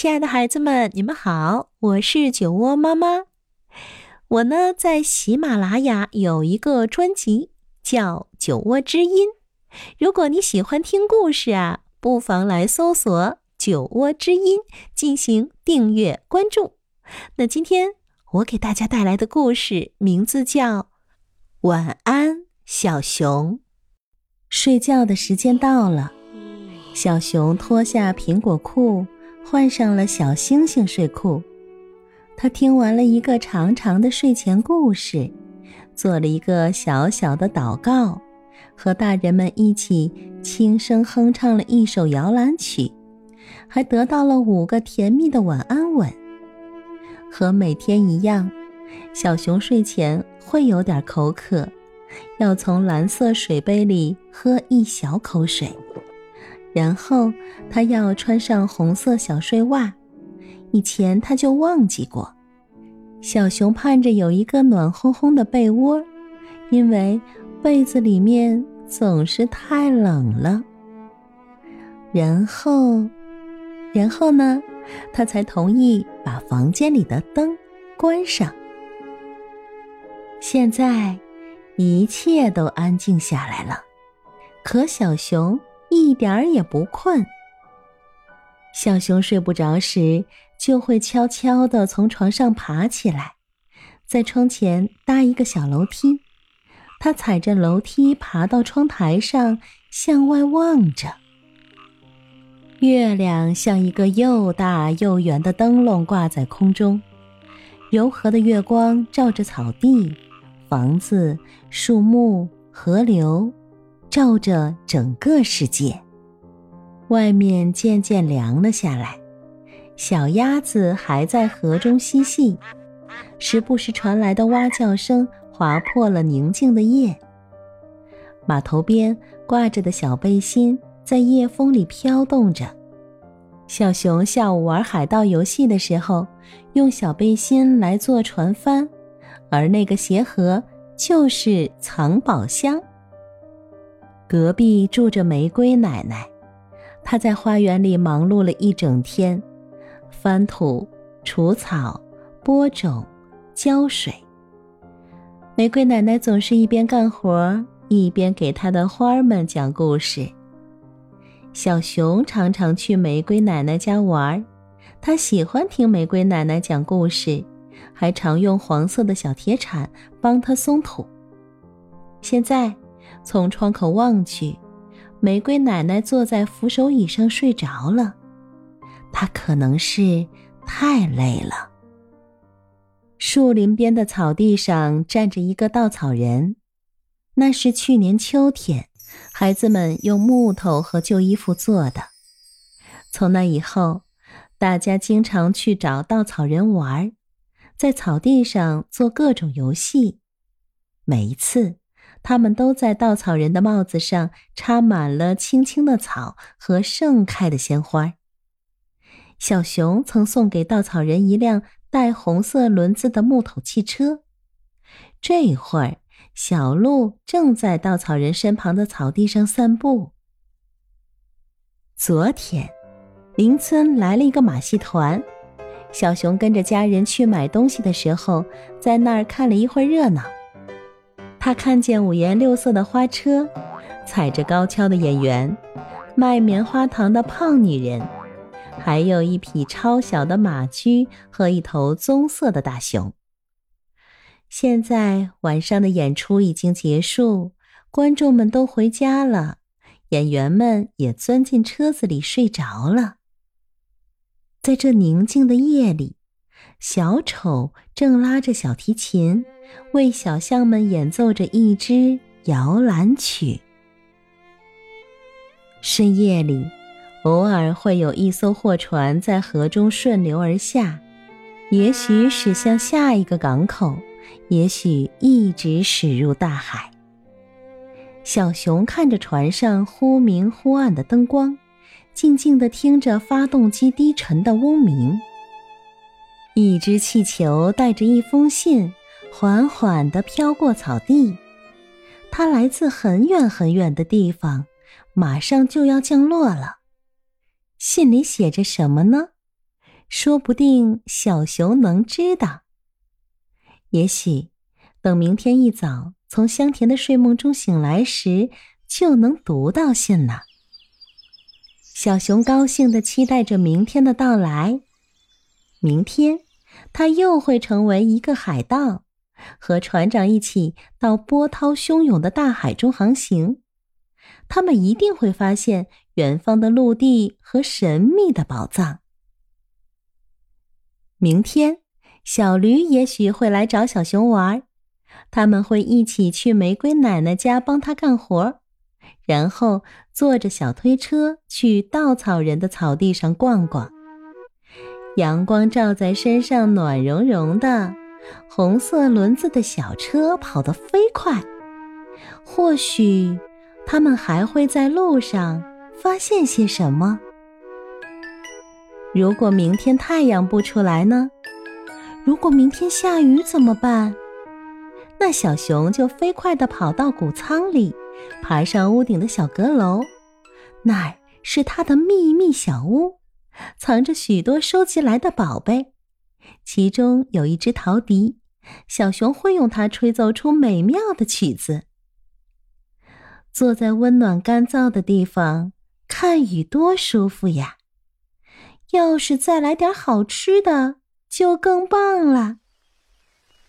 亲爱的孩子们，你们好，我是酒窝妈妈。我呢，在喜马拉雅有一个专辑叫《酒窝之音》。如果你喜欢听故事啊，不妨来搜索“酒窝之音”进行订阅关注。那今天我给大家带来的故事名字叫《晚安，小熊》。睡觉的时间到了，小熊脱下苹果裤，换上了小星星睡裤。他听完了一个长长的睡前故事，做了一个小小的祷告，和大人们一起轻声哼唱了一首摇篮曲，还得到了五个甜蜜的晚安吻。和每天一样，小熊睡前会有点口渴。要从蓝色水杯里喝一小口水，然后他要穿上红色小睡袜。以前他就忘记过。小熊盼着有一个暖烘烘的被窝，因为被子里面总是太冷了。然后，然后呢，他才同意把房间里的灯关上。现在。一切都安静下来了，可小熊一点儿也不困。小熊睡不着时，就会悄悄地从床上爬起来，在窗前搭一个小楼梯。他踩着楼梯爬到窗台上，向外望着。月亮像一个又大又圆的灯笼挂在空中，柔和的月光照着草地。房子、树木、河流，照着整个世界。外面渐渐凉了下来，小鸭子还在河中嬉戏，时不时传来的蛙叫声划破了宁静的夜。码头边挂着的小背心在夜风里飘动着。小熊下午玩海盗游戏的时候，用小背心来做船帆。而那个鞋盒就是藏宝箱。隔壁住着玫瑰奶奶，她在花园里忙碌了一整天，翻土、除草、播种、浇水。玫瑰奶奶总是一边干活一边给她的花儿们讲故事。小熊常常去玫瑰奶奶家玩，他喜欢听玫瑰奶奶讲故事。还常用黄色的小铁铲帮他松土。现在，从窗口望去，玫瑰奶奶坐在扶手椅上睡着了。她可能是太累了。树林边的草地上站着一个稻草人，那是去年秋天孩子们用木头和旧衣服做的。从那以后，大家经常去找稻草人玩。在草地上做各种游戏，每一次，他们都在稻草人的帽子上插满了青青的草和盛开的鲜花。小熊曾送给稻草人一辆带红色轮子的木头汽车。这会儿，小鹿正在稻草人身旁的草地上散步。昨天，邻村来了一个马戏团。小熊跟着家人去买东西的时候，在那儿看了一会儿热闹。他看见五颜六色的花车，踩着高跷的演员，卖棉花糖的胖女人，还有一匹超小的马驹和一头棕色的大熊。现在晚上的演出已经结束，观众们都回家了，演员们也钻进车子里睡着了。在这宁静的夜里，小丑正拉着小提琴，为小象们演奏着一支摇篮曲。深夜里，偶尔会有一艘货船在河中顺流而下，也许驶向下一个港口，也许一直驶入大海。小熊看着船上忽明忽暗的灯光。静静地听着发动机低沉的嗡鸣。一只气球带着一封信，缓缓地飘过草地。它来自很远很远的地方，马上就要降落了。信里写着什么呢？说不定小熊能知道。也许，等明天一早从香甜的睡梦中醒来时，就能读到信了。小熊高兴的期待着明天的到来。明天，他又会成为一个海盗，和船长一起到波涛汹涌的大海中航行。他们一定会发现远方的陆地和神秘的宝藏。明天，小驴也许会来找小熊玩，他们会一起去玫瑰奶奶家帮她干活，然后坐着小推车去稻草人的草地上逛逛。阳光照在身上，暖融融的。红色轮子的小车跑得飞快。或许，他们还会在路上发现些什么。如果明天太阳不出来呢？如果明天下雨怎么办？那小熊就飞快地跑到谷仓里，爬上屋顶的小阁楼，那儿是它的秘密小屋。藏着许多收集来的宝贝，其中有一只陶笛，小熊会用它吹奏出美妙的曲子。坐在温暖干燥的地方看雨，多舒服呀！要是再来点好吃的，就更棒了。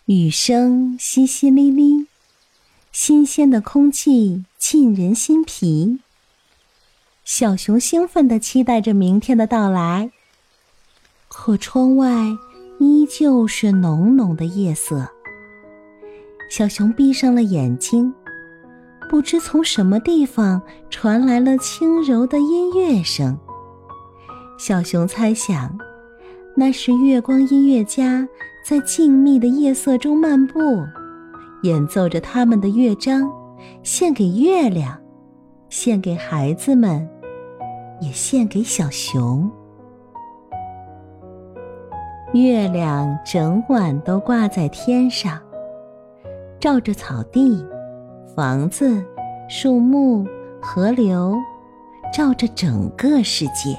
雨声淅淅沥沥，新鲜的空气沁人心脾。小熊兴奋地期待着明天的到来，可窗外依旧是浓浓的夜色。小熊闭上了眼睛，不知从什么地方传来了轻柔的音乐声。小熊猜想，那是月光音乐家在静谧的夜色中漫步，演奏着他们的乐章，献给月亮，献给孩子们。也献给小熊。月亮整晚都挂在天上，照着草地、房子、树木、河流，照着整个世界。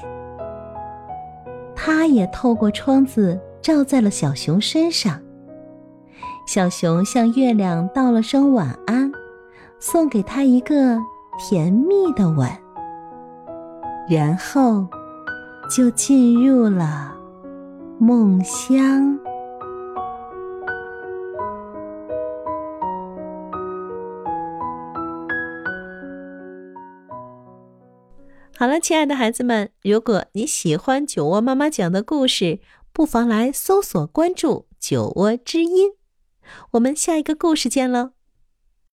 它也透过窗子照在了小熊身上。小熊向月亮道了声晚安，送给他一个甜蜜的吻。然后，就进入了梦乡。好了，亲爱的孩子们，如果你喜欢酒窝妈妈讲的故事，不妨来搜索关注“酒窝之音”。我们下一个故事见喽！